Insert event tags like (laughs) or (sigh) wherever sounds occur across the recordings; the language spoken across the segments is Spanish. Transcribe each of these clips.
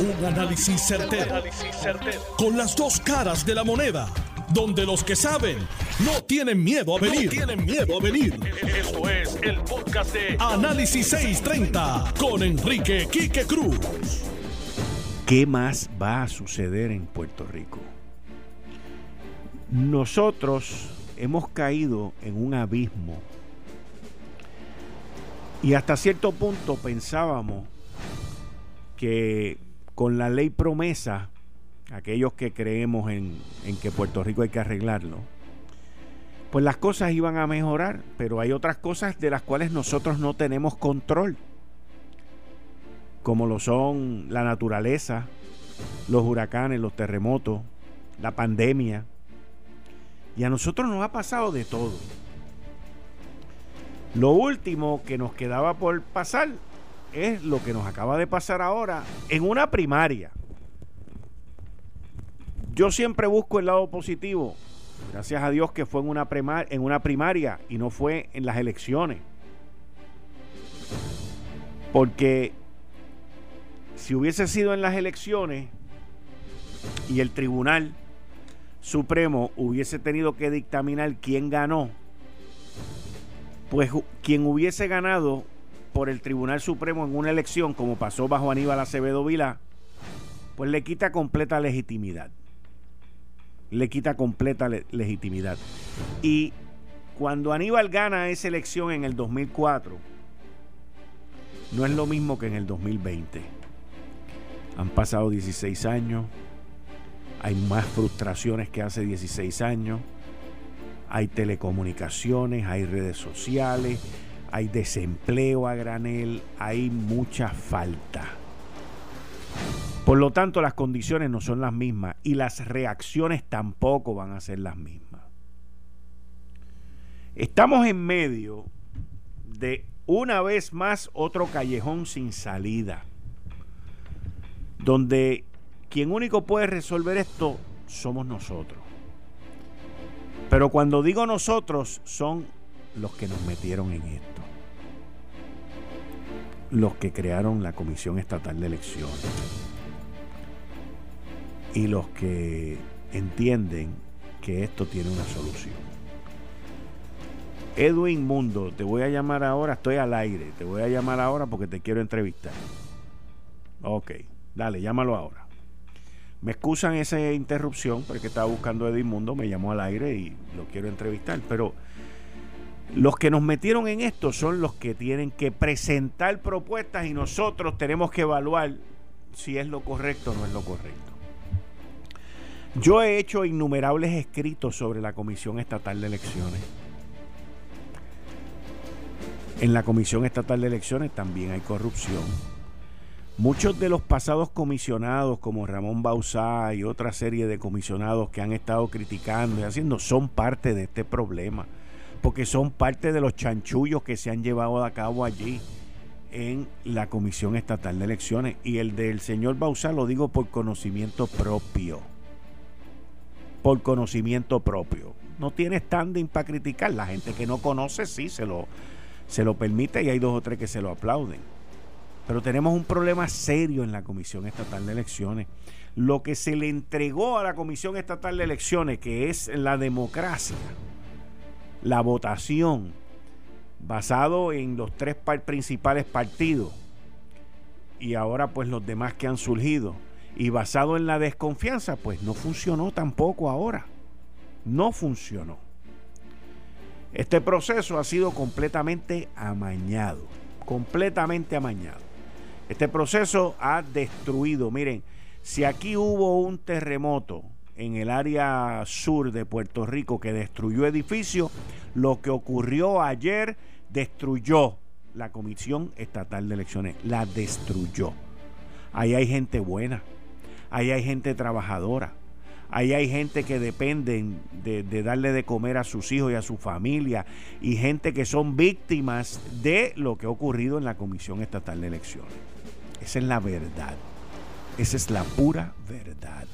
Un análisis certero, Con las dos caras de la moneda. Donde los que saben no tienen miedo a venir. tienen miedo a venir. Esto es el podcast de Análisis 630 con Enrique Quique Cruz. ¿Qué más va a suceder en Puerto Rico? Nosotros hemos caído en un abismo y hasta cierto punto pensábamos que con la ley promesa, aquellos que creemos en, que Puerto Rico hay que arreglarlo, pues las cosas iban a mejorar, pero hay otras cosas de las cuales nosotros no tenemos control, como lo son la naturaleza, los huracanes, los terremotos, la pandemia. Y a nosotros nos ha pasado de todo. Lo último que nos quedaba por pasar es lo que nos acaba de pasar ahora en una primaria. Yo siempre busco el lado positivo. Gracias a Dios que fue en una, en una primaria y no fue en las elecciones. Porque si hubiese sido en las elecciones y el Tribunal Supremo hubiese tenido que dictaminar quién ganó, pues quien hubiese ganado por el Tribunal Supremo en una elección, como pasó bajo Aníbal Acevedo Vila, pues le quita completa legitimidad. Le quita completa legitimidad. Y cuando Aníbal gana esa elección en el 2004, no es lo mismo que en el 2020. Han pasado 16 años, hay más frustraciones que hace 16 años hay telecomunicaciones, hay redes sociales, hay desempleo a granel, hay mucha falta. Por lo tanto, las condiciones no son las mismas y las reacciones tampoco van a ser las mismas. Estamos en medio de una vez más otro callejón sin salida, donde quien único puede resolver esto somos nosotros. Pero cuando digo nosotros, son los que nos metieron en esto. Los que crearon la Comisión Estatal de Elecciones. Y los que entienden que esto tiene una solución. Edwin Mundo, te voy a llamar ahora, estoy al aire, te voy a llamar ahora porque te quiero entrevistar. Ok, dale, llámalo ahora. Me excusan esa interrupción porque estaba buscando a Edmundo, me llamó al aire y lo quiero entrevistar. Pero los que nos metieron en esto son los que tienen que presentar propuestas y nosotros tenemos que evaluar si es lo correcto o no es lo correcto. Yo he hecho innumerables escritos sobre la Comisión Estatal de Elecciones. En la Comisión Estatal de Elecciones también hay corrupción Muchos de los pasados comisionados, como Ramón Bausá y otra serie de comisionados que han estado criticando y haciendo, son parte de este problema, porque son parte de los chanchullos que se han llevado a cabo allí en la Comisión Estatal de Elecciones. Y el del señor Bausá lo digo por conocimiento propio. Por conocimiento propio. No tiene standing para criticar. La gente que no conoce sí se lo, se lo permite y hay dos o tres que se lo aplauden. Pero tenemos un problema serio en la Comisión Estatal de Elecciones. Lo que se le entregó a la Comisión Estatal de Elecciones, que es la democracia, la votación, basado en los tres principales partidos y ahora pues los demás que han surgido, y basado en la desconfianza, pues no funcionó tampoco ahora. No funcionó. Este proceso ha sido completamente amañado, completamente amañado. Este proceso ha destruido, miren, si aquí hubo un terremoto en el área sur de Puerto Rico que destruyó edificios, lo que ocurrió ayer destruyó la Comisión Estatal de Elecciones, la destruyó. Ahí hay gente buena, ahí hay gente trabajadora, ahí hay gente que dependen de, de, darle de comer a sus hijos y a su familia y gente que son víctimas de lo que ha ocurrido en la Comisión Estatal de Elecciones. Esa es la verdad. Esa es la pura verdad.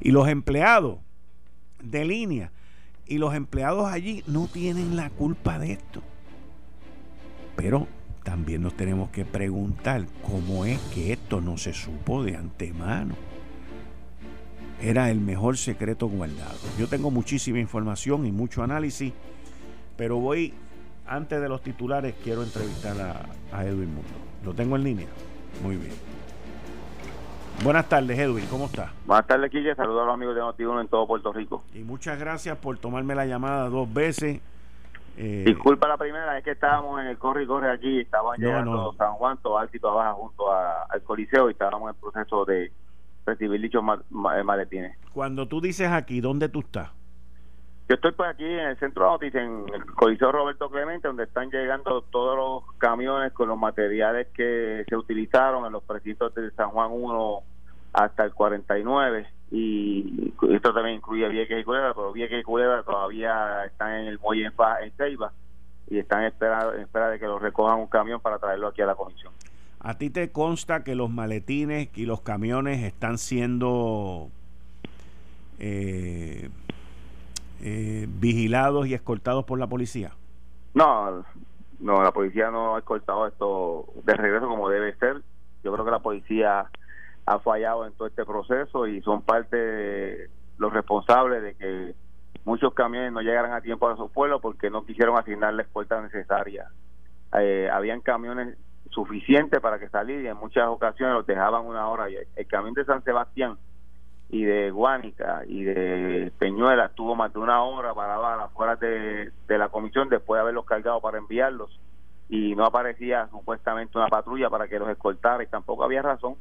Y los empleados de línea y los empleados allí no tienen la culpa de esto. Pero también nos tenemos que preguntar cómo es que esto no se supo de antemano. Era el mejor secreto guardado. Yo tengo muchísima información y mucho análisis, pero voy, antes de los titulares, quiero entrevistar a, Edwin Mundo. ¿Lo tengo en línea? Muy bien. Buenas tardes, Edwin, ¿cómo estás? Buenas tardes, Quille. Saludos a los amigos de Notiuno en todo Puerto Rico. Y muchas gracias por tomarme la llamada dos veces. Eh, Disculpa la primera, es que estábamos en el corre y corre aquí, estábamos llegando San Juan, todo alto y todo abajo junto al Coliseo y estábamos en el proceso de recibir dichos eh, maletines. Cuando tú dices aquí, ¿dónde tú estás? Yo estoy pues aquí en el centro de noticias, en el Coliseo Roberto Clemente, donde están llegando todos los camiones con los materiales que se utilizaron en los precintos de San Juan 1 hasta el 49 y esto también incluye Vieques y Culebra, pero Vieques y Culebra todavía están en el muelle en, Ceiba y están en espera, en espera de que los recojan un camión para traerlo aquí a la comisión. ¿A ti te consta que los maletines y los camiones están siendo eh, eh, vigilados y escoltados por la policía? No, no, la policía no ha escoltado esto de regreso como debe ser. Yo creo que la policía ha fallado en todo este proceso y son parte de los responsables de que muchos camiones no llegaran a tiempo a su pueblo porque no quisieron asignar la escolta necesaria. Eh, habían camiones suficientes para que salir y en muchas ocasiones los dejaban una hora. El camión de San Sebastián y de Guánica y de Peñuela estuvo más de una hora para afuera de, la comisión después de haberlos cargado para enviarlos y no aparecía supuestamente una patrulla para que los escoltara y tampoco había razón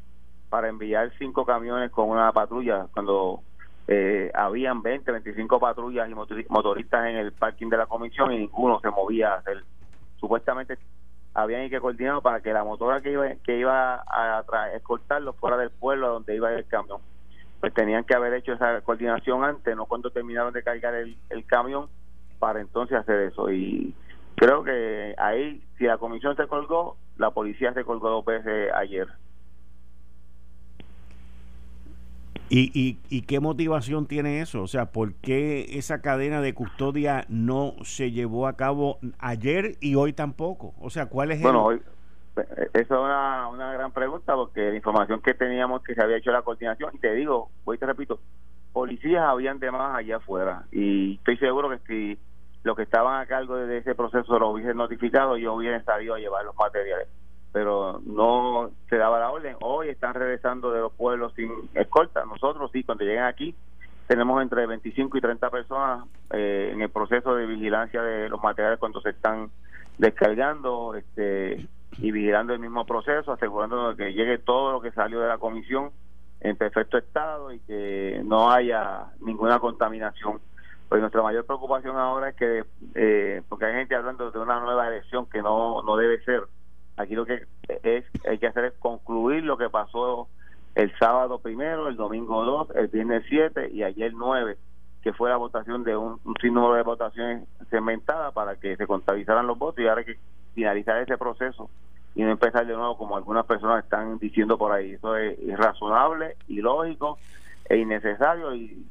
para enviar cinco camiones con una patrulla cuando eh, habían 20, 25 patrullas y motoristas en el parking de la comisión y ninguno se movía. supuestamente habían que coordinar para que la motora que iba, que iba a, escoltarlo fuera del pueblo donde iba el camión. Pues tenían que haber hecho esa coordinación antes, no cuando terminaron de cargar el, el camión, para entonces hacer eso. Y creo que ahí, si la comisión se colgó, la policía se colgó dos veces ayer. ¿Y, y, qué motivación tiene eso? O sea, ¿por qué esa cadena de custodia no se llevó a cabo ayer y hoy tampoco? O sea, ¿cuál es el...? Bueno, hoy, eso es una, una gran pregunta porque la información que teníamos que se había hecho la coordinación, y te digo, voy te repito, policías habían de más allá afuera y estoy seguro que si los que estaban a cargo de ese proceso lo hubiesen notificado, yo hubiera salido a llevar los materiales pero no se daba la orden. Hoy están regresando de los pueblos sin escolta. Nosotros sí, cuando llegan aquí, tenemos entre 25 y 30 personas eh, en el proceso de vigilancia de los materiales cuando se están descargando este, y vigilando el mismo proceso, asegurándonos de que llegue todo lo que salió de la comisión en perfecto estado y que no haya ninguna contaminación. Pues nuestra mayor preocupación ahora es que, eh, porque hay gente hablando de una nueva elección que no, no debe ser, Aquí lo que es hay que hacer es concluir lo que pasó el sábado primero, el domingo dos, el viernes siete y ayer nueve, que fue la votación de un, un sinnúmero de votaciones segmentadas para que se contabilizaran los votos y ahora que finalizar ese proceso y no empezar de nuevo como algunas personas están diciendo por ahí. Eso es irrazonable, ilógico e innecesario y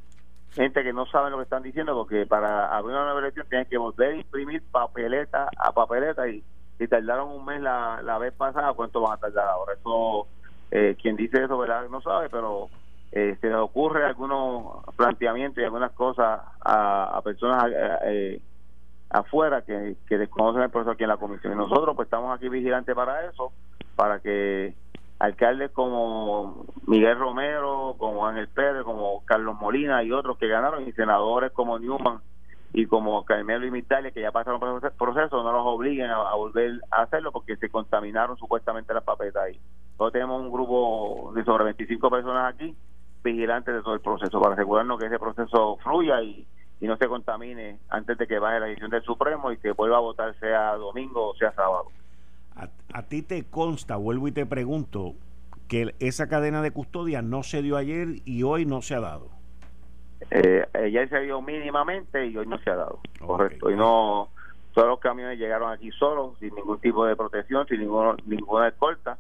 gente que no sabe lo que están diciendo porque para abrir una nueva elección tienen que volver a imprimir papeleta a papeleta y si tardaron un mes la, la vez pasada, ¿cuánto van a tardar ahora? Eso, eh, quien dice eso, ¿verdad? No sabe, pero eh, se le ocurre algunos planteamientos y algunas cosas a, personas eh, eh, afuera que, que desconocen el proceso aquí en la comisión. Y nosotros pues estamos aquí vigilantes para eso, para que alcaldes como Miguel Romero, como Ángel Pérez, como Carlos Molina y otros que ganaron, y senadores como Newman y como Carmelo y Mitalia que ya pasaron por el proceso no los obliguen a, volver a hacerlo porque se contaminaron supuestamente las papetas ahí. Nosotros tenemos un grupo de sobre 25 personas aquí vigilantes de todo el proceso para asegurarnos que ese proceso fluya y, y no se contamine antes de que baje la decisión del Supremo y que vuelva a votar sea domingo o sea sábado. A, a ti te consta, vuelvo y te pregunto, que esa cadena de custodia no se dio ayer y hoy no se ha dado. Eh, ya se dio mínimamente y hoy no se ha dado. Correcto. Y no, todos los camiones llegaron aquí solos, sin ningún tipo de protección, sin ninguna ninguna escolta.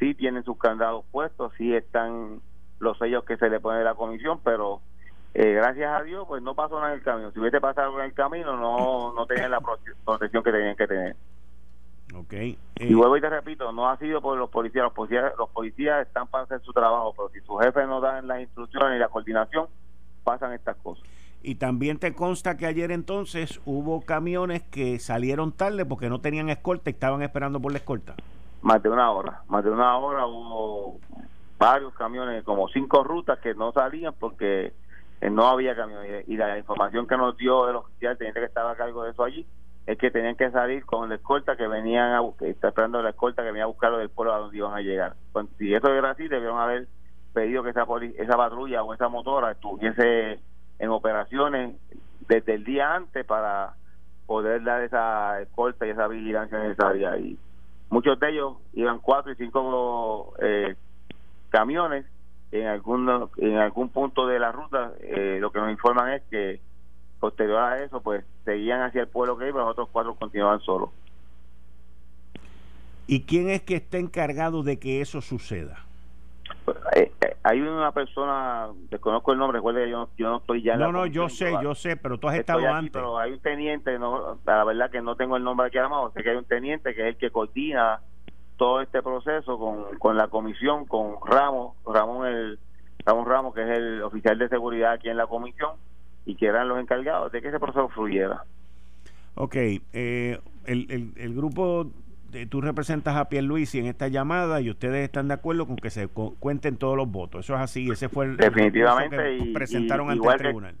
Sí tienen sus candados puestos, sí están los sellos que se le pone la comisión, pero eh, gracias a Dios, pues no pasó nada en el camino. Si hubiese pasado en el camino, no, no tenían la protección que tenían que tener. Okay. y vuelvo y te repito, no ha sido por los policías. Los policías, los policías están para hacer su trabajo, pero si sus jefes no dan las instrucciones y la coordinación, pasan estas cosas. Y también te consta que ayer entonces hubo camiones que salieron tarde porque no tenían escolta y estaban esperando por la escolta. Más de una hora, más de una hora hubo varios camiones, como cinco rutas que no salían porque eh, no había camiones. Y la información que nos dio el oficial, teniente que estaba a cargo de eso allí, es que tenían que salir con la escolta que venían a buscar, esperando la escolta que venía a buscarlo del pueblo a donde iban a llegar. Si eso era así, debieron haber pedido que esa, esa patrulla o esa motora estuviese en operaciones desde el día antes para poder dar esa escolta y esa vigilancia necesaria. Y muchos de ellos iban cuatro y cinco eh, camiones en algún en algún punto de la ruta. Eh, lo que nos informan es que posterior a eso, pues seguían hacia el pueblo que iba, los otros cuatro continuaban solos. ¿Y quién es que está encargado de que eso suceda? Eh, eh, hay una persona, desconozco el nombre, recuerde que yo, no estoy ya. no, no, yo sé, yo sé, pero tú has estado antes. Pero hay un teniente, no, la verdad que no tengo el nombre aquí a la mano, sé que hay un teniente que es el que coordina todo este proceso con, con la comisión, con Ramos, Ramón, el, Ramón Ramos, que es el oficial de seguridad aquí en la comisión, y que eran los encargados de que ese proceso fluyera. Ok, eh, el, el, el grupo tú representas a Pierluisi en esta llamada y ustedes están de acuerdo con que se cuenten todos los votos. Eso es así, ese fue el definitivamente que presentaron ante el tribunal.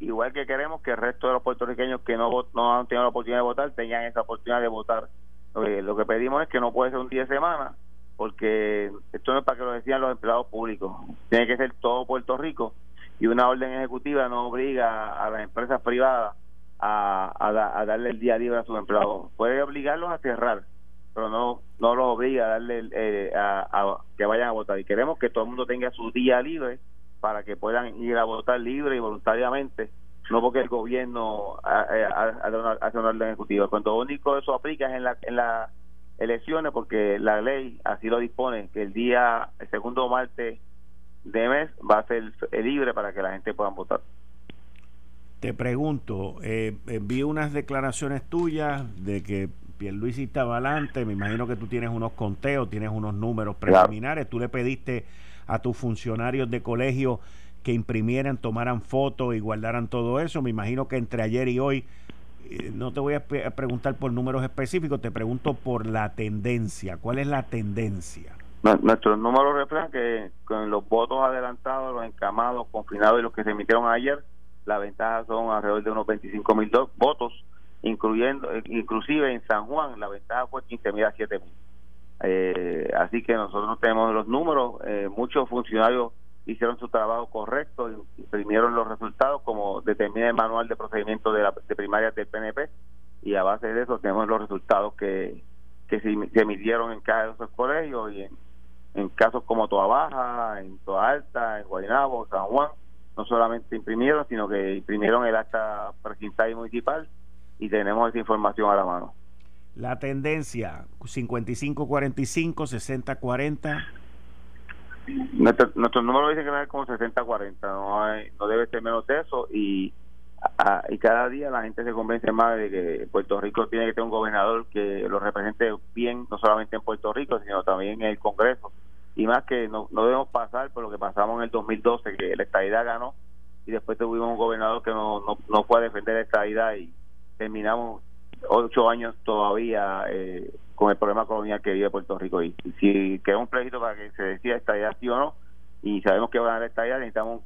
igual que queremos que el resto de los puertorriqueños que no, no han tenido la oportunidad de votar tengan esa oportunidad de votar. Lo que, pedimos es que no puede ser un día de semana, porque esto no es para que lo decían los empleados públicos, tiene que ser todo Puerto Rico y una orden ejecutiva no obliga a las empresas privadas a, darle el día libre a sus empleados. Puede obligarlos a cerrar, pero no no los obliga a darle eh, a, que vayan a votar. Y queremos que todo el mundo tenga su día libre para que puedan ir a votar libre y voluntariamente, no porque el gobierno hace una orden ejecutiva. Cuando único eso aplica es en la en las elecciones, porque la ley así lo dispone, que el día, el segundo martes de mes va a ser libre para que la gente pueda votar. Te pregunto, eh, vi unas declaraciones tuyas de que Pierluisi estaba adelante, me imagino que tú tienes unos conteos, tienes unos números preliminares, tú le pediste a tus funcionarios de colegio que imprimieran, tomaran fotos y guardaran todo eso, me imagino que entre ayer y hoy, eh, no te voy a, preguntar por números específicos, te pregunto por la tendencia, ¿cuál es la tendencia? Nuestros números reflejan que con los votos adelantados, los encamados, confinados y los que se emitieron ayer, la ventaja son alrededor de unos 25 mil votos, incluyendo, eh, inclusive en San Juan la ventaja fue 15 mil a 7 mil. Eh, así que nosotros tenemos los números, eh, muchos funcionarios hicieron su trabajo correcto, imprimieron los resultados como determina el manual de procedimiento de, la, de primaria del PNP y a base de eso tenemos los resultados que, que se, emitieron en cada de esos colegios y en, en casos como Toa Baja, en Toa Alta, en Guaynabo, San Juan, no solamente imprimieron, sino que imprimieron el acta precintal y municipal y tenemos esa información a la mano. La tendencia 55-45, 60-40. Nuestro, nuestro número dice que va como 60-40, no, no debe ser menos de eso y, y cada día la gente se convence más de que Puerto Rico tiene que tener un gobernador que lo represente bien, no solamente en Puerto Rico, sino también en el Congreso. Y más que no, no debemos pasar por lo que pasamos en el 2012, que la estadidad ganó y después tuvimos un gobernador que no, no, no fue a defender la estadidad y terminamos ocho años todavía eh, con el problema colonial que vive Puerto Rico. Y, si queda un plebiscito para que se decida estadidad sí o no, y sabemos que va a estadidad, necesitamos un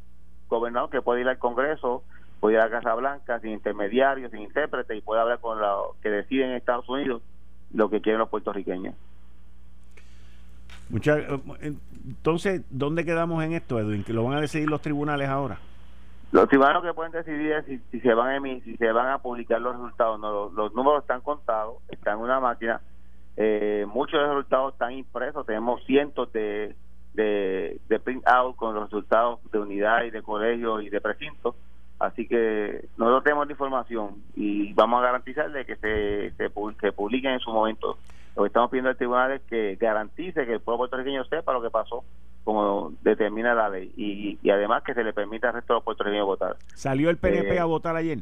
gobernador que pueda ir al Congreso, pueda ir a la Casa Blanca sin intermediarios, sin intérprete y pueda hablar con los que deciden en Estados Unidos lo que quieren los puertorriqueños. Mucha, eh, entonces, ¿dónde quedamos en esto, Edwin? ¿Que lo van a decidir los tribunales ahora? Los tribunales que pueden decidir es si, se van a si se van a publicar los resultados. No, los, números están contados, están en una máquina. Eh, muchos de los resultados están impresos. Tenemos cientos de, de, de print out con los resultados de unidad y de colegio y de precinto. Así que nosotros tenemos la información y vamos a garantizarle que se, se, se publiquen en su momento lo que estamos pidiendo al tribunal es que garantice que el pueblo puertorriqueño sepa lo que pasó como determina la ley y, además que se le permita al resto de los puertorriqueños votar. ¿Salió el PNP eh, a votar ayer?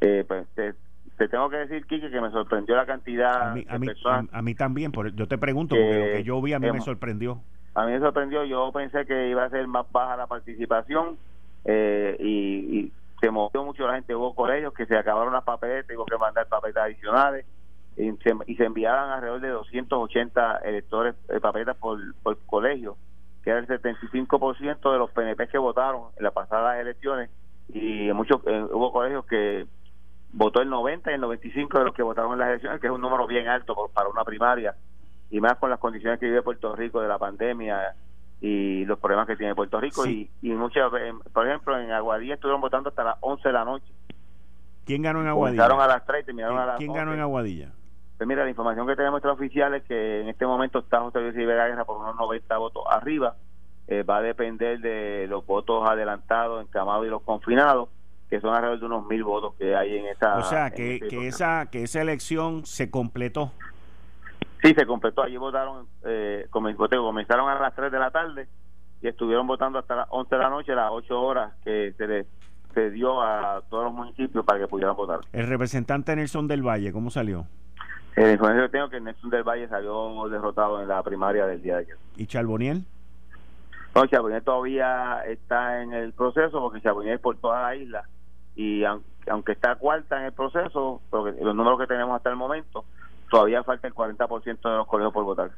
Eh, pues, te tengo que decir, Kike, que me sorprendió la cantidad a mí, de personas. A, mí también, por, yo te pregunto, porque lo que yo vi a mí me sorprendió. A mí me sorprendió, yo pensé que iba a ser más baja la participación eh, y, se movió mucho la gente. Hubo colegios que se acabaron las papeletas, hubo que mandar papeletas adicionales y se, y se enviaban alrededor de 280 electores de eh, papeletas por, por colegio, que era el 75% de los PNP que votaron en las pasadas elecciones y muchos eh, hubo colegios que votó el 90 y el 95 de los que votaron en las elecciones, que es un número bien alto para una primaria, y más con las condiciones que vive Puerto Rico de la pandemia y los problemas que tiene Puerto Rico. Y, y muchas por ejemplo, en Aguadilla estuvieron votando hasta las 11 de la noche. ¿Quién ganó en Aguadilla? a las 3 terminaron a las ¿Quién ganó en Aguadilla? Pues mira, la información que tenemos oficial es que en este momento está José Luis Rivera Guerra por unos 90 votos arriba. Eh, va a depender de los votos adelantados, encamados y los confinados que son alrededor de unos mil votos que hay en esa. O sea, que, que esa que esa elección se completó. Sí, se completó. Allí votaron, eh, comenzaron a las 3 de la tarde y estuvieron votando hasta las 11 de la noche, las 8 horas que se les se dio a todos los municipios para que pudieran votar. El representante Nelson del Valle, ¿cómo salió? El información que tengo que Nelson del Valle salió derrotado en la primaria del día de ayer. ¿Y Charboniel? No, Charboniel todavía está en el proceso porque Charboniel es por toda la isla y aunque está cuarta en el proceso, porque los números que tenemos hasta el momento, todavía falta el 40% de los colegios por votar.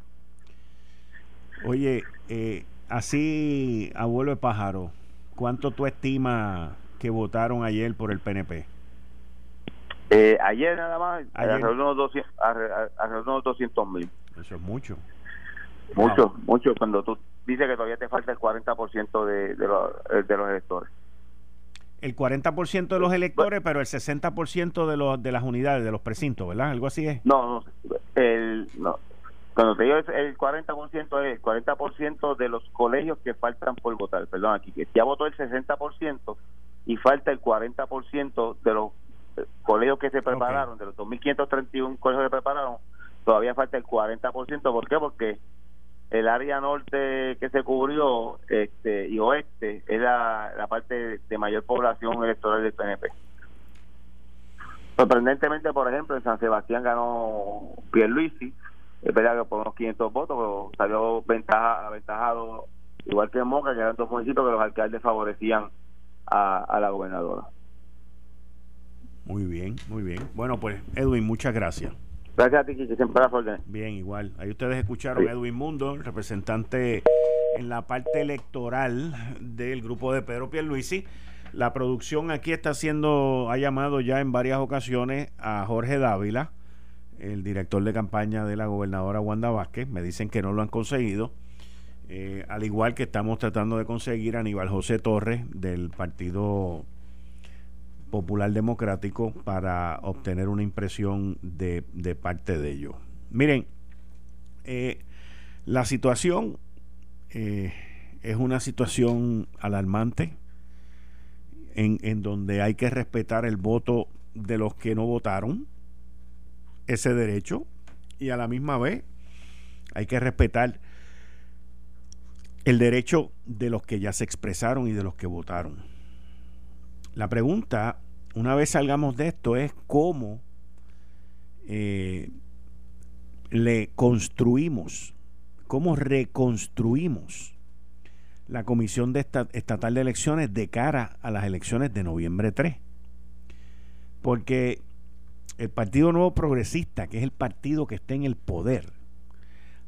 Oye, eh, así, abuelo de pájaro, ¿cuánto tú estimas que votaron ayer por el PNP? Eh, ayer nada más, alrededor de unos 200 mil. Eso es mucho. Mucho, mucho. Cuando tú dices que todavía te falta el 40% de, de, los, de los electores el 40% de los electores, pero el 60% de los de las unidades, de los precintos, ¿verdad? Algo así es. No, no, el, no. Cuando te digo el 40% es el 40% de los colegios que faltan por votar, perdón, aquí que ya votó el 60% y falta el 40% de los eh, colegios que se prepararon, de los 2.531 colegios que prepararon, todavía falta el 40%, ¿por qué? Porque el área norte que se cubrió este y oeste es la, parte de mayor población electoral del PNP. Sorprendentemente, por ejemplo, en San Sebastián ganó Pierluisi, es verdad que por unos 500 votos, pero salió ventaja, aventajado, igual que en Moca, que eran dos municipios que los alcaldes favorecían a, a la gobernadora. Muy bien, muy bien. Bueno, pues Edwin, muchas gracias. Gracias a ti, siempre Bien, igual. Ahí ustedes escucharon a Edwin Mundo, representante en la parte electoral del grupo de Pedro Pierluisi. La producción aquí está haciendo, ha llamado ya en varias ocasiones a Jorge Dávila, el director de campaña de la gobernadora Wanda Vázquez. Me dicen que no lo han conseguido. Eh, al igual que estamos tratando de conseguir a Aníbal José Torres del Partido Popular Democrático para obtener una impresión de, parte de ellos. Miren, eh, la situación eh, es una situación alarmante en, en donde hay que respetar el voto de los que no votaron, ese derecho, y a la misma vez hay que respetar el derecho de los que ya se expresaron y de los que votaron. La pregunta una vez salgamos de esto, es cómo eh, le construimos, cómo reconstruimos la Comisión Estatal de Elecciones de cara a las elecciones de noviembre 3. Porque el Partido Nuevo Progresista, que es el partido que está en el poder,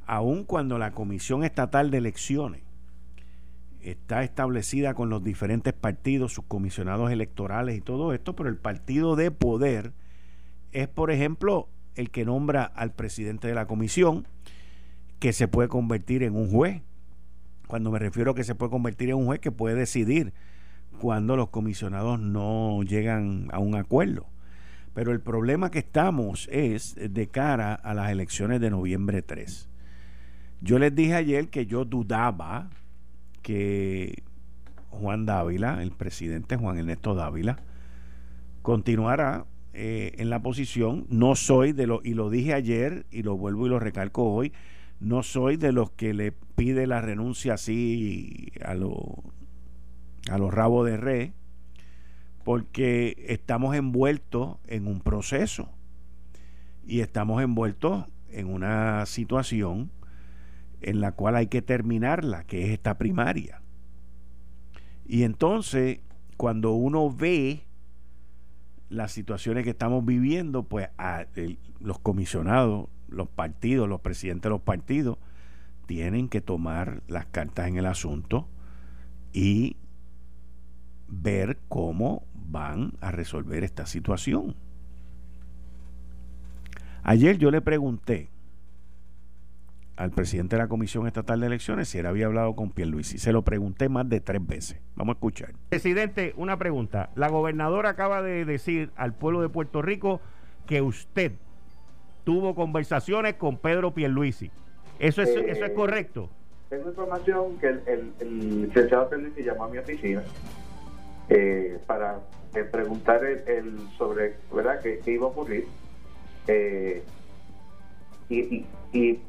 aun cuando la Comisión Estatal de Elecciones está establecida con los diferentes partidos, sus comisionados electorales y todo esto, pero el partido de poder es, por ejemplo, el que nombra al presidente de la comisión, que se puede convertir en un juez. Cuando me refiero a que se puede convertir en un juez que puede decidir cuando los comisionados no llegan a un acuerdo. Pero el problema que estamos es de cara a las elecciones de noviembre 3. Yo les dije ayer que yo dudaba que Juan Dávila, el presidente Juan Ernesto Dávila, continuará eh, en la posición. No soy de los, y lo dije ayer y lo vuelvo y lo recalco hoy, no soy de los que le pide la renuncia así a, lo, a los rabos de re, porque estamos envueltos en un proceso y estamos envueltos en una situación en la cual hay que terminarla, que es esta primaria. Y entonces, cuando uno ve las situaciones que estamos viviendo, pues los comisionados, los partidos, los presidentes de los partidos, tienen que tomar las cartas en el asunto y ver cómo van a resolver esta situación. Ayer yo le pregunté al presidente de la Comisión Estatal de Elecciones si él había hablado con Pierluisi. Se lo pregunté más de tres veces. Vamos a escuchar. Presidente, una pregunta. La gobernadora acaba de decir al pueblo de Puerto Rico que usted tuvo conversaciones con Pedro Pierluisi. ¿Eso es, eso es eh, correcto? Tengo información que el, el, el licenciado Pierluisi llamó a mi oficina eh, para eh, preguntar el, sobre verdad qué, iba a ocurrir eh, y, y,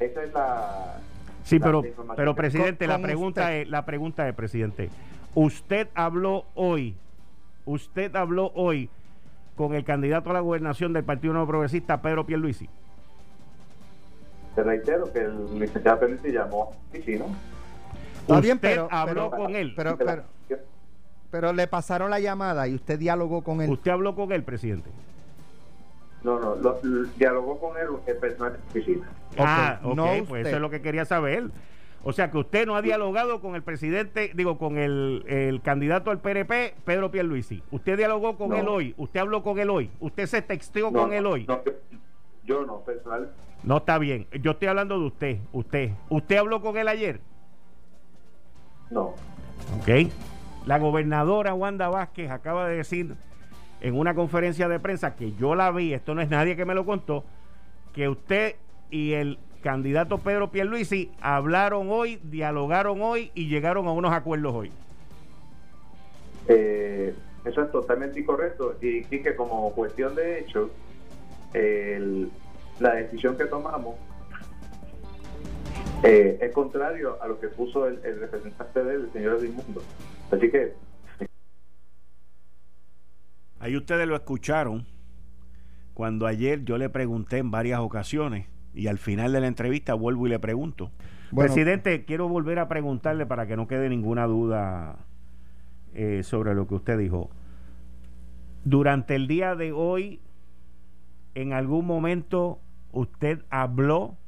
esa es la sí pero pero presidente la pregunta es la pregunta es presidente usted habló hoy usted habló hoy con el candidato a la gobernación del Partido Nuevo Progresista Pedro Pierluisi te reitero que el licenciado Pierluisi llamó sí, ¿no? Usted pero, habló con él. Pero, pero, pero le pasaron la llamada y usted dialogó con él. ¿Usted habló con él, presidente? No, no, lo, dialogó con él el personal de oficina. Ah, ok, no pues eso es lo que quería saber. O sea que usted no ha dialogado con el presidente, digo, con el, el candidato al PRP, Pedro Pierluisi. Usted dialogó con él hoy, usted habló con él hoy, usted se texteó con él hoy. No, yo no, personal. No está bien. Yo estoy hablando de usted, usted. ¿Usted habló con él ayer? No. Ok. La gobernadora Wanda Vázquez acaba de decir en una conferencia de prensa que yo la vi, esto no es nadie que me lo contó, que usted y el candidato Pedro Pierluisi hablaron hoy, dialogaron hoy y llegaron a unos acuerdos hoy. Eh, eso es totalmente incorrecto y, que como cuestión de hecho, la decisión que tomamos eh, es contrario a lo que puso el, representante del señor Edmundo. Así que... Ahí ustedes lo escucharon cuando ayer yo le pregunté en varias ocasiones y al final de la entrevista vuelvo y le pregunto. Presidente, quiero volver a preguntarle para que no quede ninguna duda eh, sobre lo que usted dijo. Durante el día de hoy, en algún momento usted habló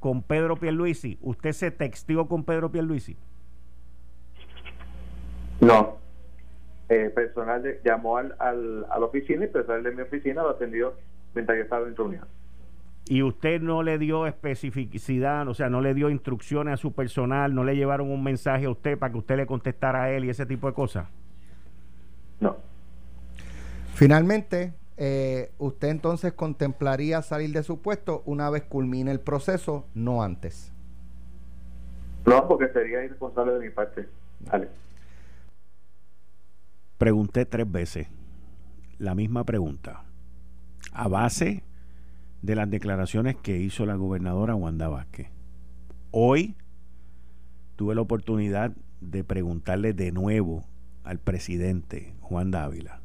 con Pedro Pierluisi. ¿Usted se textió con Pedro Pierluisi? No. Eh, personal llamó al, al, a la oficina y personal de mi oficina lo atendió mientras yo estaba en reunión. ¿Y usted no le dio especificidad, o sea, no le dio instrucciones a su personal, no le llevaron un mensaje a usted para que usted le contestara a él y ese tipo de cosas? No. Finalmente, eh, usted entonces contemplaría salir de su puesto una vez culmine el proceso, no antes. No, porque sería irresponsable de mi parte. Vale. Pregunté tres veces la misma pregunta, a base de las declaraciones que hizo la gobernadora Wanda Vázquez. Hoy tuve la oportunidad de preguntarle de nuevo al presidente Juan Dávila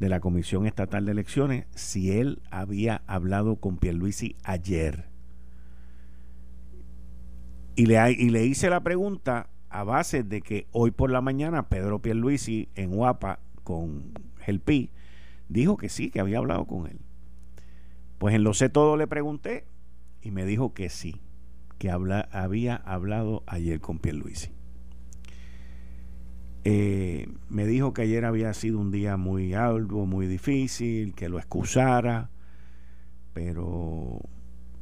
de la Comisión Estatal de Elecciones si él había hablado con Pierluisi ayer. Y le, y le hice la pregunta a base de que hoy por la mañana Pedro Pierluisi en Guapa con Gelpi dijo que sí, que había hablado con él. Pues en lo sé todo le pregunté y me dijo que sí, que habla, había hablado ayer con Pierluisi. Eh, me dijo que ayer había sido un día muy arduo, muy difícil, que lo excusara, pero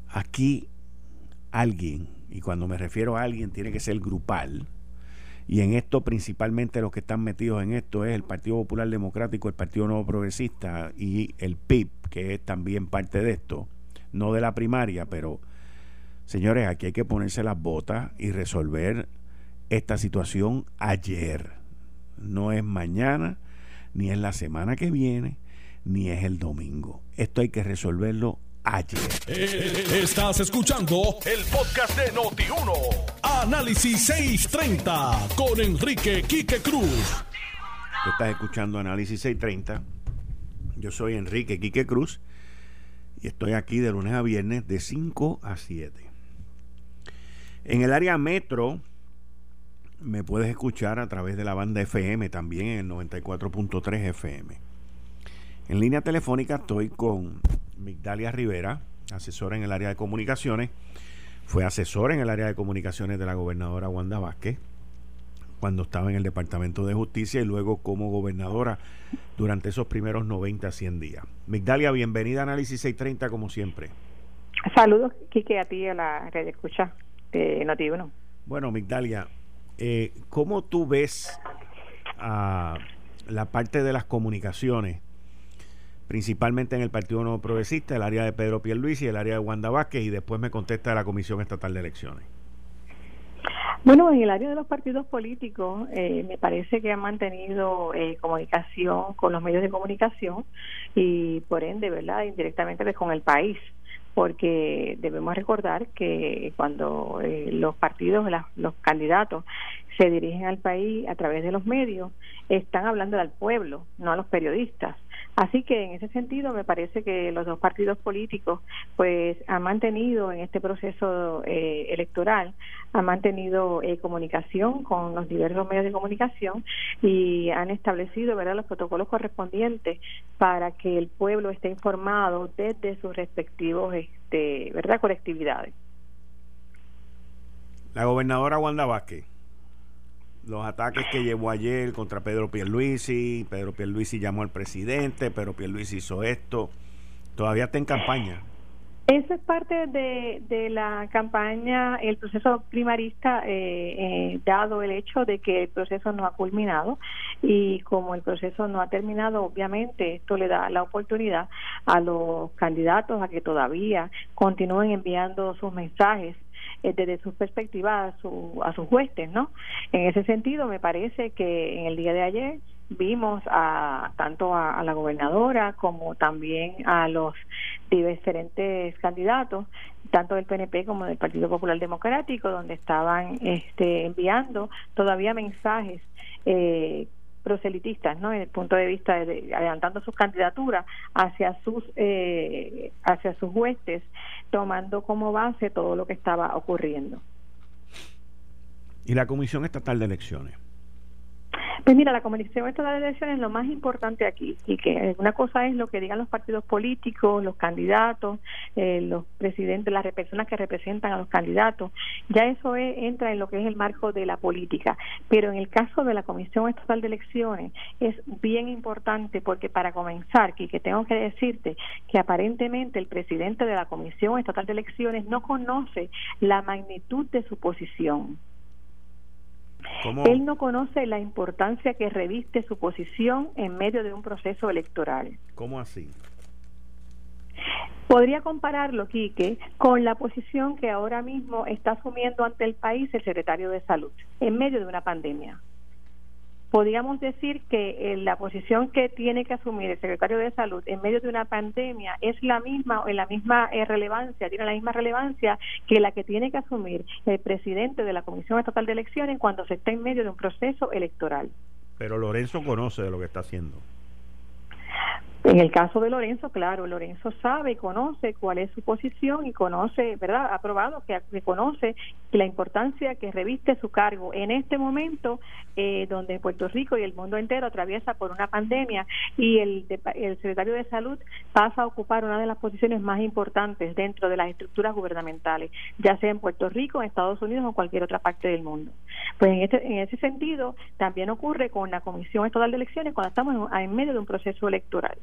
aquí alguien, y cuando me refiero a alguien tiene que ser grupal, y en esto principalmente los que están metidos en esto es el Partido Popular Democrático, el Partido Nuevo Progresista y el PIB, que es también parte de esto, no de la primaria, pero señores, aquí hay que ponerse las botas y resolver esta situación ayer. No es mañana, ni es la semana que viene, ni es el domingo. Esto hay que resolverlo ayer. Eh, estás escuchando el podcast de Noti1. Análisis 630 con Enrique Quique Cruz. estás escuchando Análisis 630. Yo soy Enrique Quique Cruz y estoy aquí de lunes a viernes de 5 a 7. En el área metro me puedes escuchar a través de la banda FM también en el 94.3 FM. En línea telefónica estoy con Migdalia Rivera, asesora en el área de comunicaciones. Fue asesora en el área de comunicaciones de la gobernadora Wanda Vázquez cuando estaba en el Departamento de Justicia y luego como gobernadora durante esos primeros 90 a 100 días. Migdalia, bienvenida a Análisis 630 como siempre. Saludos, Quique, a ti y a la red escucha de noti Bueno, Migdalia, eh, ¿cómo tú ves a la parte de las comunicaciones, principalmente en el Partido Nuevo Progresista, el área de Pedro Pierluisi y el área de Wanda Vázquez, y después me contesta la Comisión Estatal de Elecciones? Bueno, en el área de los partidos políticos, eh, me parece que han mantenido eh, comunicación con los medios de comunicación y por ende, ¿verdad?, indirectamente pues, con el país porque debemos recordar que cuando eh, los partidos, los candidatos se dirigen al país a través de los medios, están hablando al pueblo, no a los periodistas. Así que en ese sentido me parece que los dos partidos políticos pues han mantenido en este proceso eh, electoral, han mantenido eh, comunicación con los diversos medios de comunicación y han establecido verdad los protocolos correspondientes para que el pueblo esté informado desde sus respectivos este, verdad colectividades. La gobernadora Wanda Vázquez los ataques que llevó ayer contra Pedro Pierluisi, Pedro Pierluisi llamó al presidente, Pedro Pierluisi hizo esto, todavía está en campaña. Eso es parte de, de la campaña, el proceso primarista, eh, eh, dado el hecho de que el proceso no ha culminado. Y como el proceso no ha terminado, obviamente esto le da la oportunidad a los candidatos a que todavía continúen enviando sus mensajes desde su perspectiva a, su, a sus huestes, ¿no? En ese sentido, me parece que en el día de ayer vimos a tanto a, la gobernadora como también a los diferentes candidatos tanto del PNP como del Partido Popular Democrático donde estaban este, enviando todavía mensajes eh, proselitistas, ¿no? En el punto de vista de, adelantando sus candidaturas hacia sus eh, hacia sus huestes, tomando como base todo lo que estaba ocurriendo. ¿Y la Comisión Estatal de Elecciones? Pues mira, la comunicación de elecciones es lo más importante aquí y que una cosa es lo que digan los partidos políticos, los candidatos, eh, los presidentes, las personas que representan a los candidatos. Ya eso entra en lo que es el marco de la política. Pero en el caso de la Comisión Estatal de Elecciones es bien importante porque para comenzar, que tengo que decirte que aparentemente el presidente de la Comisión Estatal de Elecciones no conoce la magnitud de su posición. Él no conoce la importancia que reviste su posición en medio de un proceso electoral. ¿Cómo así? Podría compararlo, Quique, con la posición que ahora mismo está asumiendo ante el país el secretario de Salud en medio de una pandemia podríamos decir que eh, la posición que tiene que asumir el secretario de Salud en medio de una pandemia es la misma o en la misma eh, relevancia, tiene la misma relevancia que la que tiene que asumir el presidente de la Comisión Estatal de Elecciones cuando se está en medio de un proceso electoral. Pero Lorenzo conoce de lo que está haciendo. En el caso de Lorenzo, claro, Lorenzo sabe y conoce cuál es su posición y conoce, ¿verdad? Ha probado que, conoce la importancia que reviste su cargo en este momento eh, donde Puerto Rico y el mundo entero atraviesa por una pandemia y el, el secretario de Salud pasa a ocupar una de las posiciones más importantes dentro de las estructuras gubernamentales, ya sea en Puerto Rico, en Estados Unidos o en cualquier otra parte del mundo. Pues en, este, en ese sentido también ocurre con la Comisión Estatal de Elecciones cuando estamos en medio de un proceso electoral.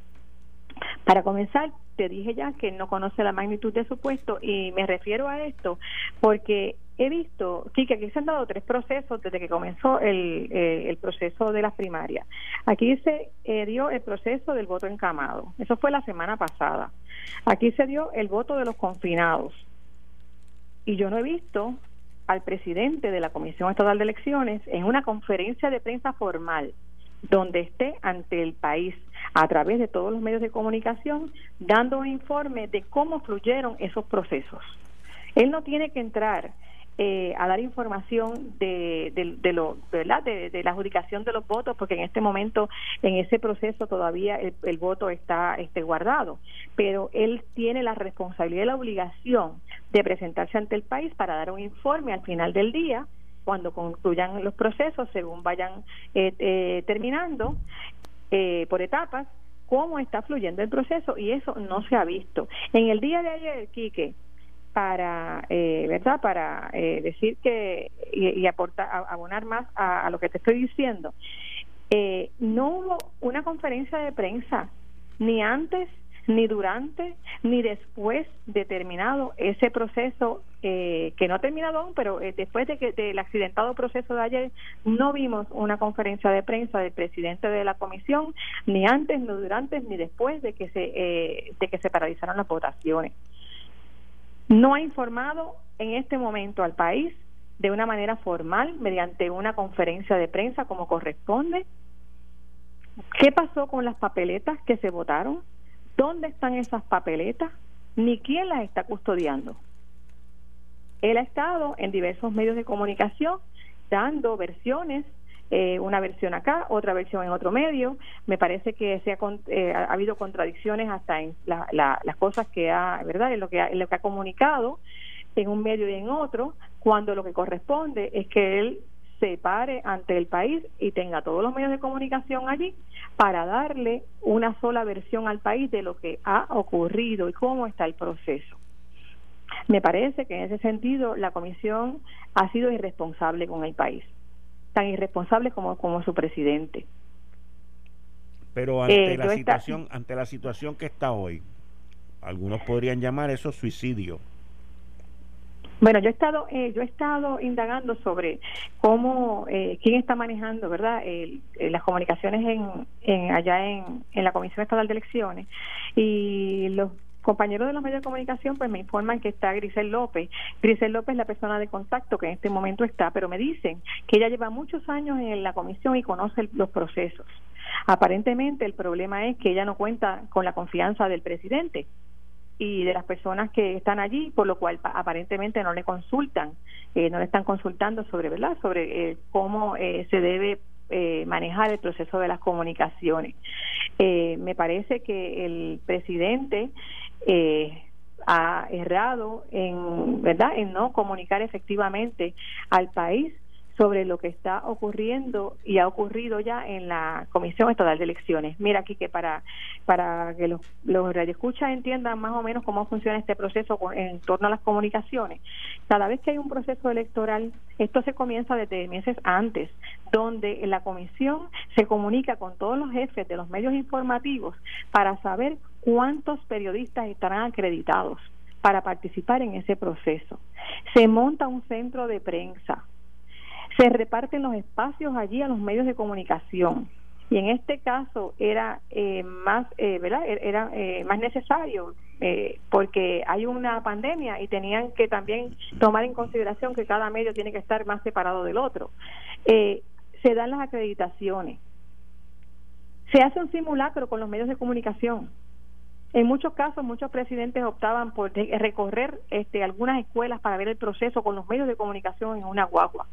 Para comenzar, te dije ya que no conoce la magnitud de su puesto y me refiero a esto porque he visto, que aquí se han dado tres procesos desde que comenzó el, eh, proceso de las primarias. Aquí se eh, dio el proceso del voto encamado, eso fue la semana pasada. Aquí se dio el voto de los confinados. Y yo no he visto al presidente de la Comisión Estatal de Elecciones en una conferencia de prensa formal donde esté ante el país a través de todos los medios de comunicación dando un informe de cómo fluyeron esos procesos. Él no tiene que entrar eh, a dar información de, de, lo, ¿verdad? De, la adjudicación de los votos, porque en este momento, en ese proceso, todavía el, voto está este, guardado. Pero él tiene la responsabilidad y la obligación de presentarse ante el país para dar un informe al final del día cuando concluyan los procesos, según vayan eh, eh, terminando por etapas, cómo está fluyendo el proceso y eso no se ha visto. En el día de ayer, Quique, para, eh, ¿verdad? Para eh, decir que y, aportar, abonar más a, lo que te estoy diciendo. Eh, no hubo una conferencia de prensa ni antes ni durante ni después de terminado ese proceso eh, que no ha terminado aún, pero eh, después de que del accidentado proceso de ayer no vimos una conferencia de prensa del presidente de la comisión ni antes ni durante ni después de que se eh, de que se paralizaron las votaciones. No ha informado en este momento al país de una manera formal mediante una conferencia de prensa como corresponde. ¿Qué pasó con las papeletas que se votaron? Dónde están esas papeletas, ni quién las está custodiando. Él ha estado en diversos medios de comunicación dando versiones, eh, una versión acá, otra versión en otro medio. Me parece que se ha, eh, ha habido contradicciones hasta en las cosas que ha, ¿verdad? En lo que en lo que ha comunicado en un medio y en otro, cuando lo que corresponde es que él se pare ante el país y tenga todos los medios de comunicación allí para darle una sola versión al país de lo que ha ocurrido y cómo está el proceso. Me parece que en ese sentido la comisión ha sido irresponsable con el país, tan irresponsable como, como su presidente. Pero ante eh, la situación, ante la situación que está hoy, algunos podrían llamar eso suicidio. Bueno, yo he estado, eh, yo he estado indagando sobre cómo, eh, quién está manejando, ¿verdad? Eh, las comunicaciones en, en allá en, en la Comisión Estatal de Elecciones y los compañeros de los medios de comunicación pues me informan que está Grisel López. Grisel López es la persona de contacto que en este momento está, pero me dicen que ella lleva muchos años en la comisión y conoce los procesos. Aparentemente el problema es que ella no cuenta con la confianza del presidente y de las personas que están allí, por lo cual aparentemente no le consultan, eh, no le están consultando sobre, ¿verdad? Sobre eh, cómo eh, se debe manejar el proceso de las comunicaciones. me parece que el presidente ha errado en, ¿verdad? En no comunicar efectivamente al país sobre lo que está ocurriendo y ha ocurrido ya en la Comisión Estatal de Elecciones. Mira aquí que para, para que los, los radioescuchas entiendan más o menos cómo funciona este proceso en torno a las comunicaciones, cada vez que hay un proceso electoral, esto se comienza desde meses antes, donde la comisión se comunica con todos los jefes de los medios informativos para saber cuántos periodistas estarán acreditados para participar en ese proceso. Se monta un centro de prensa se reparten los espacios allí a los medios de comunicación. Y en este caso era eh, más eh, verdad er, era eh, más necesario porque hay una pandemia y tenían que también tomar en consideración que cada medio tiene que estar más separado del otro. Se dan las acreditaciones. Se hace un simulacro con los medios de comunicación. En muchos casos muchos presidentes optaban por recorrer este, algunas escuelas para ver el proceso con los medios de comunicación en una guagua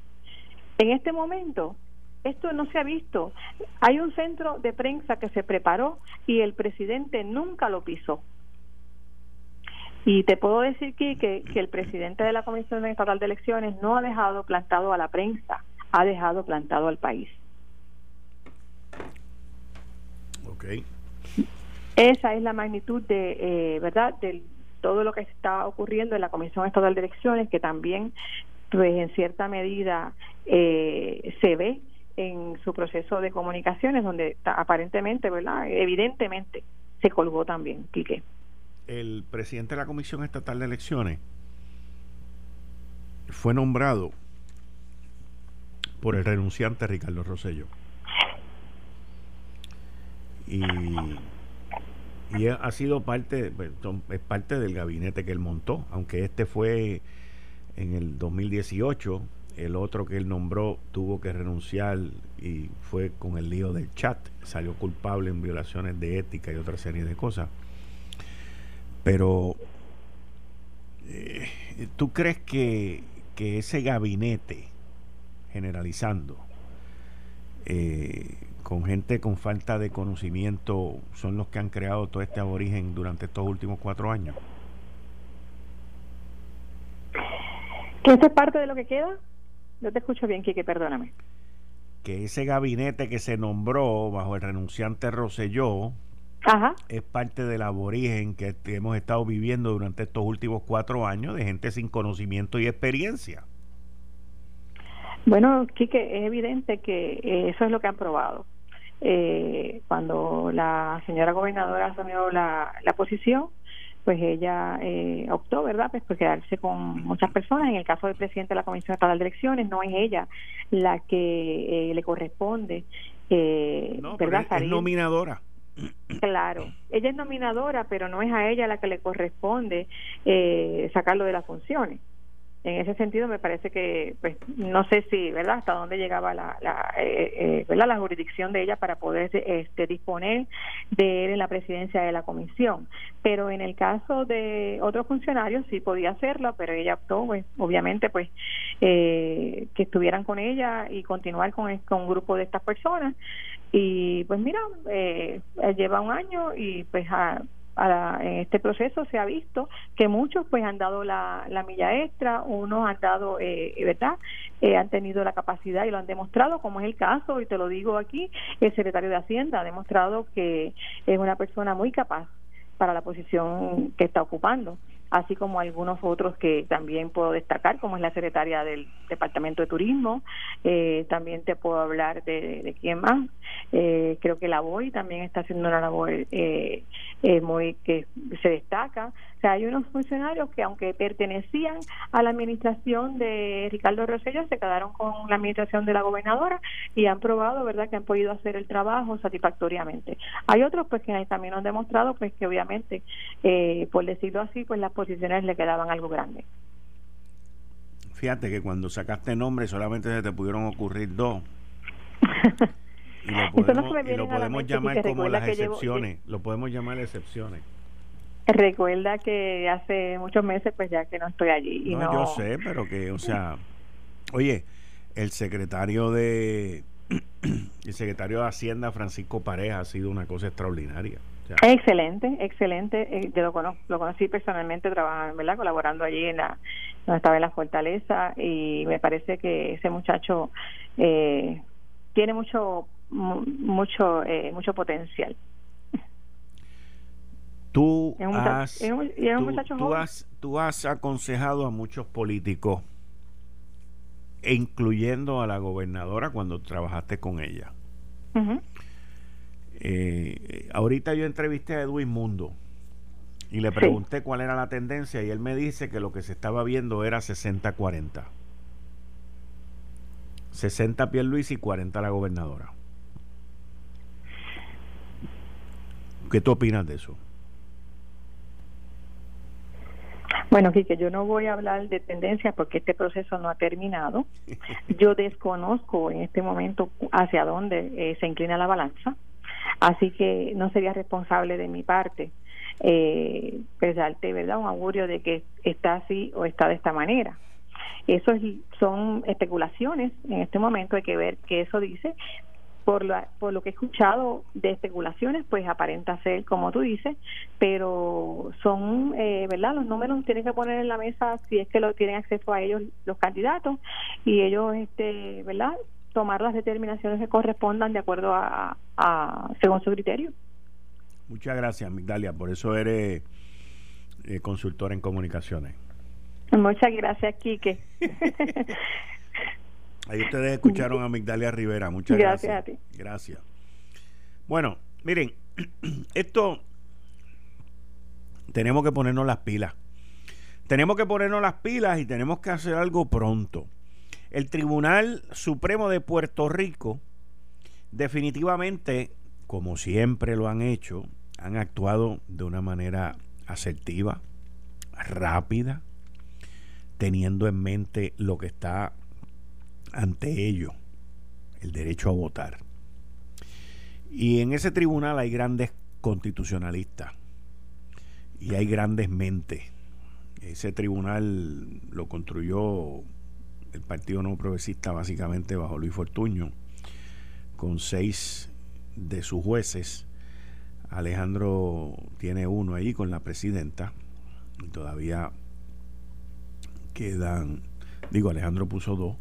en este momento, esto no se ha visto. Hay un centro de prensa que se preparó y el presidente nunca lo pisó. Y te puedo decir que, que, el presidente de la Comisión Estatal de Elecciones no ha dejado plantado a la prensa, ha dejado plantado al país. Ok. Esa es la magnitud de, eh, ¿verdad?, de todo lo que está ocurriendo en la Comisión Estatal de Elecciones, que también pues en cierta medida eh, se ve en su proceso de comunicaciones donde aparentemente, ¿verdad? Evidentemente se colgó también, Quique. El presidente de la Comisión Estatal de Elecciones fue nombrado por el renunciante Ricardo Rosello. Y, y ha sido parte, pues, es parte del gabinete que él montó, aunque este fue en el 2018. El otro que él nombró tuvo que renunciar y fue con el lío del chat. Salió culpable en violaciones de ética y otra serie de cosas. Pero, eh, ¿tú crees que, que ese gabinete, generalizando, eh, con gente con falta de conocimiento, son los que han creado todo este aborigen durante estos últimos cuatro años? ¿Que eso es parte de lo que queda? No te escucho bien, Quique, perdóname. Que ese gabinete que se nombró bajo el renunciante Roselló es parte del aborigen que hemos estado viviendo durante estos últimos cuatro años de gente sin conocimiento y experiencia. Bueno, Quique, es evidente que eso es lo que han probado. Eh, cuando la señora gobernadora asumió la, la posición, pues ella eh, optó, ¿verdad?, pues por quedarse con muchas personas. En el caso del presidente de la Comisión Estatal de Elecciones, no es ella la que eh, le corresponde, eh, ¿verdad? es nominadora. Claro, ella es nominadora, pero no es a ella la que le corresponde eh, sacarlo de las funciones en ese sentido me parece que pues no sé si verdad hasta dónde llegaba la la, eh, eh, ¿verdad? la jurisdicción de ella para poder este disponer de él en la presidencia de la comisión. Pero en el caso de otros funcionarios sí podía hacerlo pero ella optó pues obviamente pues eh, que estuvieran con ella y continuar con, con un grupo de estas personas. Y pues mira eh, lleva un año y pues a, en este proceso se ha visto que muchos pues han dado la, la milla extra, unos han dado, eh, ¿verdad? Eh, han tenido la capacidad y lo han demostrado, como es el caso, y te lo digo aquí, el secretario de Hacienda ha demostrado que es una persona muy capaz para la posición que está ocupando así como algunos otros que también puedo destacar, como es la secretaria del Departamento de Turismo, eh, también te puedo hablar de, de quién más, eh, creo que la BOI también está haciendo una labor eh, eh, muy que se destaca, o sea, hay unos funcionarios que aunque pertenecían a la administración de Ricardo Rosselló, se quedaron con la administración de la gobernadora y han probado, ¿verdad?, que han podido hacer el trabajo satisfactoriamente. Hay otros pues que también han demostrado pues que obviamente, por decirlo así, pues las posiciones le quedaban algo grandes. Fíjate que cuando sacaste nombre solamente se te pudieron ocurrir dos. y lo (laughs) podemos, llamar como las excepciones. lo podemos llamar excepciones. Recuerda que hace muchos meses, pues ya que no estoy allí. Y no, yo sé, pero que, o sea, oye, el secretario de (clears throat) el secretario de Hacienda, Francisco Pareja, ha sido una cosa extraordinaria. Excelente, excelente. Eh, yo lo, conozco, lo conocí personalmente, trabajando, ¿verdad? colaborando allí en la, donde estaba en la Fortaleza y me parece que ese muchacho eh, tiene mucho, mucho, eh, mucho potencial. Tú, has, tú, has, tú has aconsejado a muchos políticos, incluyendo a la gobernadora cuando trabajaste con ella. Eh, ahorita yo entrevisté a Edwin Mundo y le pregunté cuál era la tendencia y él me dice que lo que se estaba viendo era 60-40. 60 Luis y 40 la gobernadora. ¿Qué tú opinas de eso? Bueno, Quique, yo no voy a hablar de tendencias porque este proceso no ha terminado. (laughs) Yo desconozco en este momento hacia dónde eh, se inclina la balanza, así que no sería responsable de mi parte eh, darte verdad un augurio de que está así o está de esta manera. Eso son especulaciones en este momento, hay que ver qué eso dice, por, por lo que he escuchado de especulaciones, pues aparenta ser como tú dices, pero son, eh, ¿verdad? Los números tienen que poner en la mesa si es que lo tienen acceso a ellos los candidatos y ellos, este, ¿verdad? Tomar las determinaciones que correspondan de acuerdo a, a según su criterio. Muchas gracias, Migdalia, por eso eres eh, consultora en comunicaciones. Muchas gracias, Quique. (laughs) Ahí ustedes escucharon a Migdalia Rivera. Muchas gracias. Gracias a ti. Gracias. Bueno, miren, (clears throat) esto tenemos que ponernos las pilas. Tenemos que ponernos las pilas y tenemos que hacer algo pronto. El Tribunal Supremo de Puerto Rico definitivamente, como siempre lo han hecho, han actuado de una manera asertiva, rápida, teniendo en mente lo que está ante ello, el derecho a votar. Y en ese tribunal hay grandes constitucionalistas y hay grandes mentes. Ese tribunal lo construyó el Partido No Progresista básicamente bajo Luis Fortuño, con seis de sus jueces. Alejandro tiene uno ahí con la presidenta y todavía quedan, digo, Alejandro puso dos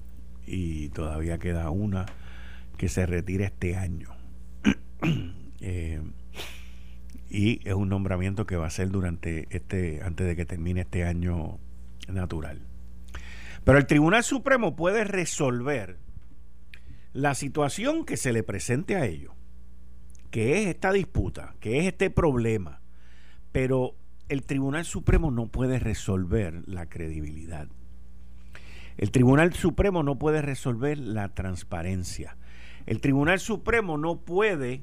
y todavía queda una que se retira este año. (clears throat) Eh, y es un nombramiento que va a ser durante este, antes de que termine este año natural. Pero el Tribunal Supremo puede resolver la situación que se le presente a ellos, que es esta disputa, que es este problema. Pero el Tribunal Supremo no puede resolver la credibilidad. El Tribunal Supremo no puede resolver la transparencia. El Tribunal Supremo no puede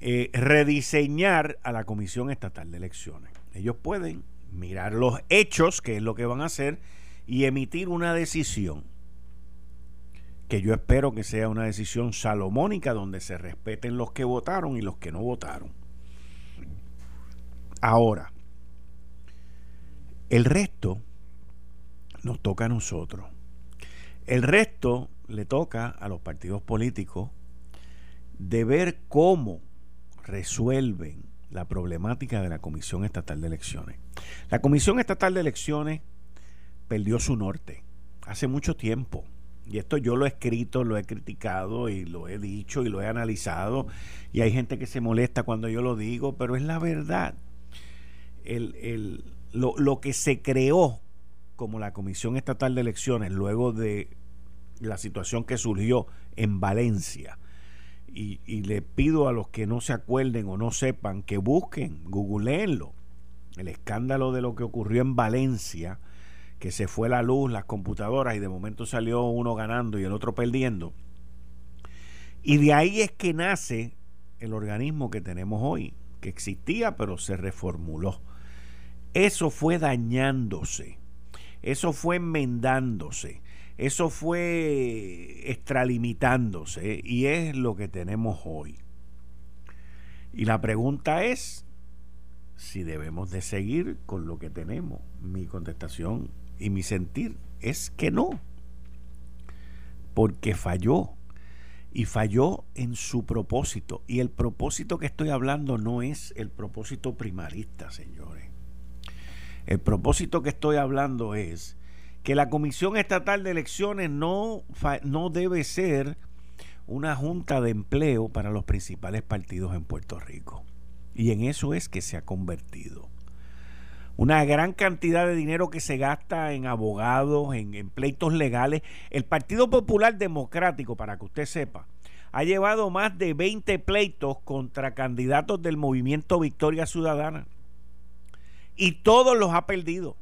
eh, rediseñar a la Comisión Estatal de Elecciones. Ellos pueden mirar los hechos, que es lo que van a hacer, y emitir una decisión que yo espero que sea una decisión salomónica donde se respeten los que votaron y los que no votaron. Ahora, el resto nos toca a nosotros. El resto le toca a los partidos políticos de ver cómo resuelven la problemática de la Comisión Estatal de Elecciones. La Comisión Estatal de Elecciones perdió su norte hace mucho tiempo. Y esto yo lo he escrito, lo he criticado y lo he dicho y lo he analizado. Y hay gente que se molesta cuando yo lo digo, pero es la verdad. El, lo, lo que se creó como la Comisión Estatal de Elecciones luego de la situación que surgió en Valencia y, le pido a los que no se acuerden o no sepan que busquen, googleenlo. El escándalo de lo que ocurrió en Valencia, que se fue la luz, las computadoras y de momento salió uno ganando y el otro perdiendo. Y de ahí es que nace el organismo que tenemos hoy, que existía pero se reformuló. Eso fue dañándose, eso fue enmendándose eso fue extralimitándose y es lo que tenemos hoy. Y la pregunta es si debemos de seguir con lo que tenemos. Mi contestación y mi sentir es que no, porque falló y falló en su propósito. Y el propósito que estoy hablando no es el propósito primarista, señores. El propósito que estoy hablando es que la Comisión Estatal de Elecciones no, no debe ser una junta de empleo para los principales partidos en Puerto Rico. Y en eso es que se ha convertido. Una gran cantidad de dinero que se gasta en abogados, en, pleitos legales. El Partido Popular Democrático, para que usted sepa, ha llevado más de 20 pleitos contra candidatos del movimiento Victoria Ciudadana. Y todos los ha perdido.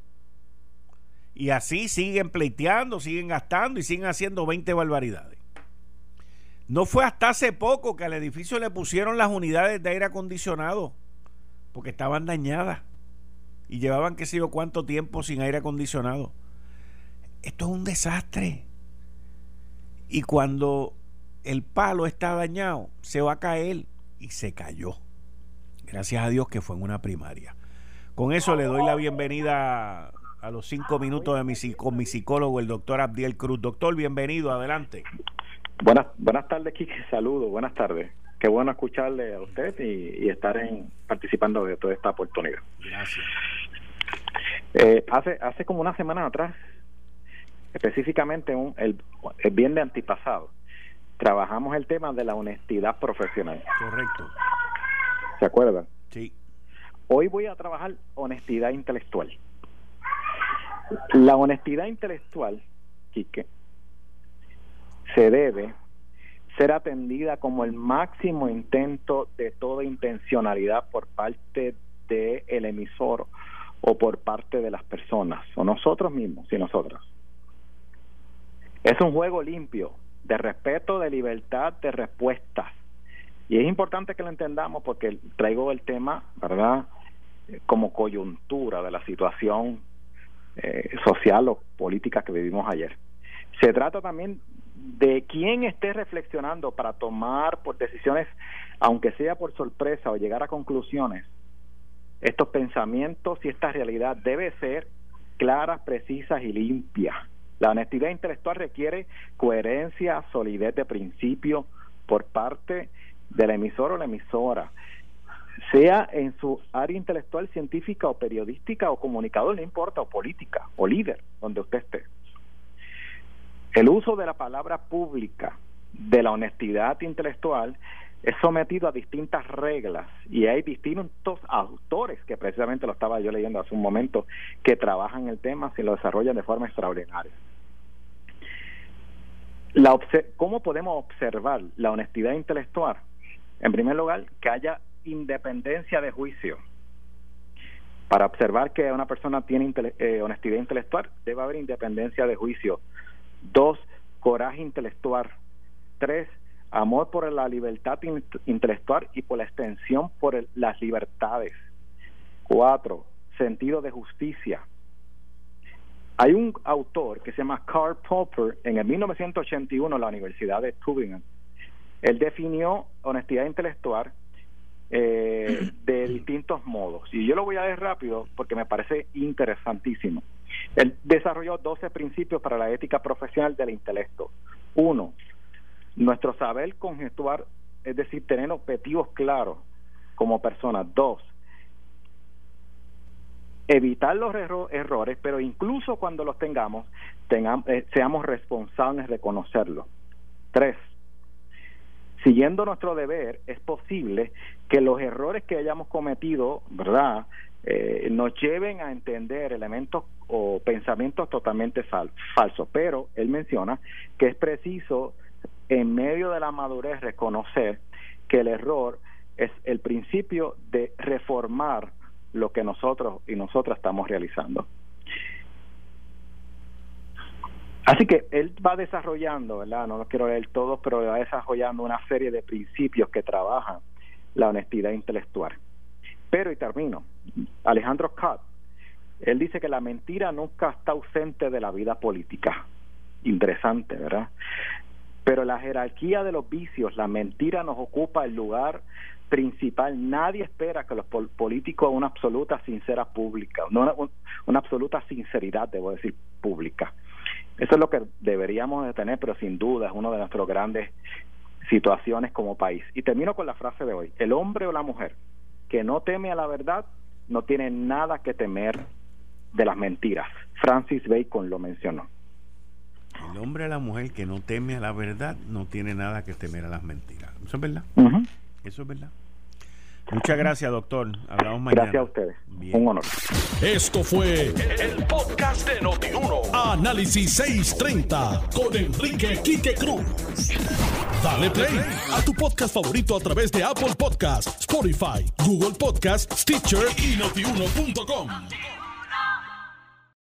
Y así siguen pleiteando, siguen gastando y siguen haciendo 20 barbaridades. No fue hasta hace poco que al edificio le pusieron las unidades de aire acondicionado, porque estaban dañadas y llevaban qué sé yo cuánto tiempo sin aire acondicionado. Esto es un desastre. Y cuando el palo está dañado, se va a caer y se cayó. Gracias a Dios que fue en una primaria. Con eso le doy la bienvenida a los cinco minutos de mi, con mi psicólogo, el doctor Abdiel Cruz. Doctor, bienvenido, adelante. Buenas, buenas tardes, Kiki. Saludos, buenas tardes. Qué bueno escucharle a usted y, estar en, participando de toda esta oportunidad. Gracias. Eh, hace, hace como una semana atrás, específicamente un, el, el viernes antipasado, trabajamos el tema de la honestidad profesional. Correcto. ¿Se acuerdan? Sí. Hoy voy a trabajar honestidad intelectual. La honestidad intelectual, Quique, se debe ser atendida como el máximo intento de toda intencionalidad por parte del el emisor o por parte de las personas, o nosotros mismos y nosotras. Es un juego limpio, de respeto, de libertad, de respuestas. Y es importante que lo entendamos porque traigo el tema, ¿verdad?, como coyuntura de la situación eh, social o política que vivimos ayer. Se trata también de quién esté reflexionando para tomar por decisiones, aunque sea por sorpresa o llegar a conclusiones. Estos pensamientos y esta realidad debe ser claras, precisas y limpias. La honestidad intelectual requiere coherencia, solidez de principio por parte del emisor o la emisora, sea en su área intelectual, científica o periodística o comunicador, no importa, o política o líder, donde usted esté. El uso de la palabra pública de la honestidad intelectual es sometido a distintas reglas y hay distintos autores que precisamente lo estaba yo leyendo hace un momento que trabajan el tema y lo desarrollan de forma extraordinaria. La ¿Cómo podemos observar la honestidad intelectual? En primer lugar, que haya independencia de juicio. Para observar que una persona tiene eh, honestidad intelectual, debe haber independencia de juicio. Dos, coraje intelectual. Tres, amor por la libertad intelectual y por la extensión por las libertades. Cuatro, sentido de justicia. Hay un autor que se llama Karl Popper en el 1981 en la Universidad de Tübingen. Él definió honestidad intelectual eh, (clears throat) de distintos modos. Y yo lo voy a ver rápido porque me parece interesantísimo. Él desarrolló 12 principios para la ética profesional del intelecto. Uno, nuestro saber conjetuar, es decir, tener objetivos claros como personas. Dos, evitar los errores, pero incluso cuando los tengamos, tengamos eh, seamos responsables de reconocerlos. Tres, siguiendo nuestro deber, es posible que los errores que hayamos cometido, ¿verdad?, eh, nos lleven a entender elementos o pensamientos totalmente falsos. Pero él menciona que es preciso, en medio de la madurez, reconocer que el error es el principio de reformar lo que nosotros y nosotras estamos realizando. Así que él va desarrollando, ¿verdad? No lo quiero leer todos, pero va desarrollando una serie de principios que trabajan la honestidad intelectual. Pero, y termino, Alejandro Scott, él dice que la mentira nunca está ausente de la vida política. Interesante, ¿verdad? Pero la jerarquía de los vicios, la mentira nos ocupa el lugar principal. Nadie espera que los políticos una absoluta sincera pública, una, una absoluta sinceridad, debo decir, pública. Eso es lo que deberíamos de tener, pero sin duda es una de nuestras grandes situaciones como país. Y termino con la frase de hoy. El hombre o la mujer que no teme a la verdad no tiene nada que temer de las mentiras. Francis Bacon lo mencionó. El hombre o la mujer que no teme a la verdad no tiene nada que temer a las mentiras. ¿Eso es verdad? Eso es verdad. Muchas gracias, doctor. Hablamos mañana. Gracias a ustedes. Un honor. Esto fue el, podcast de Notiuno. Análisis 630 con Enrique Quique Cruz. Dale play a tu podcast favorito a través de Apple Podcasts, Spotify, Google Podcasts, Stitcher y notiuno.com.